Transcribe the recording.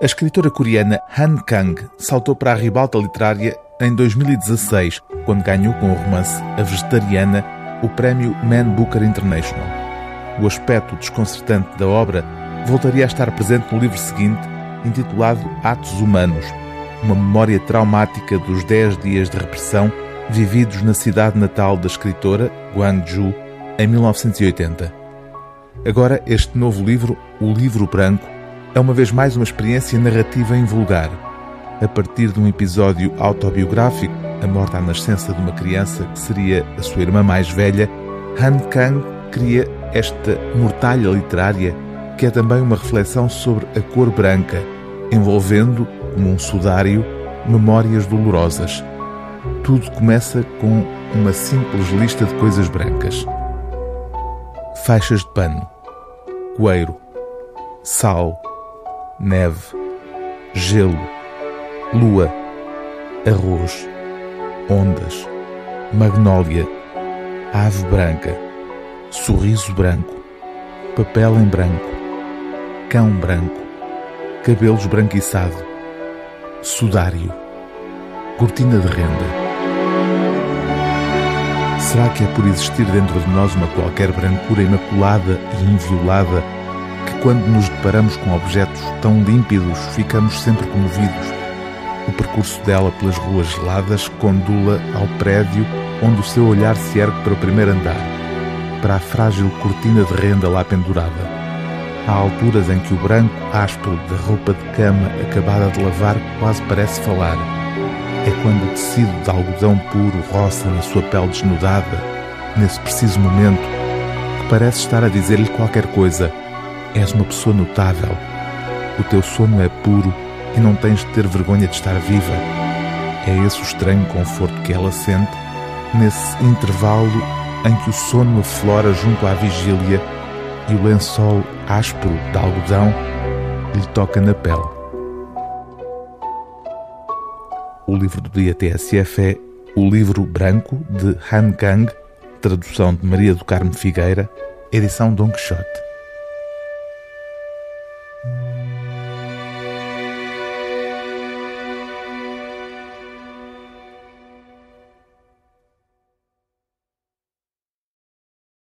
A escritora coreana Han Kang saltou para a ribalta literária em 2016, quando ganhou com o romance A Vegetariana o prémio Man Booker International. O aspecto desconcertante da obra voltaria a estar presente no livro seguinte, intitulado Atos Humanos, uma memória traumática dos 10 dias de repressão vividos na cidade natal da escritora, Guangzhou, em 1980. Agora, este novo livro, O Livro Branco, é uma vez mais uma experiência narrativa em vulgar. A partir de um episódio autobiográfico, a morte à nascença de uma criança que seria a sua irmã mais velha, Han Kang cria esta mortalha literária que é também uma reflexão sobre a cor branca, envolvendo, como um sudário, memórias dolorosas. Tudo começa com uma simples lista de coisas brancas: faixas de pano, coeiro, sal, neve, gelo, lua, arroz, ondas, magnólia, ave branca, sorriso branco, papel em branco, cão branco, cabelos branquiçado, sudário, cortina de renda. Será que é por existir dentro de nós uma qualquer brancura imaculada e inviolada quando nos deparamos com objetos tão límpidos, ficamos sempre comovidos. O percurso dela pelas ruas geladas condula ao prédio onde o seu olhar se ergue para o primeiro andar, para a frágil cortina de renda lá pendurada. Há alturas em que o branco áspero da roupa de cama acabada de lavar quase parece falar. É quando o tecido de algodão puro roça na sua pele desnudada, nesse preciso momento, que parece estar a dizer-lhe qualquer coisa És uma pessoa notável. O teu sono é puro e não tens de ter vergonha de estar viva. É esse o estranho conforto que ela sente nesse intervalo em que o sono aflora junto à vigília e o lençol áspero de algodão lhe toca na pele. O livro do dia TSF é O Livro Branco, de Han Kang, tradução de Maria do Carmo Figueira, edição Don Quixote.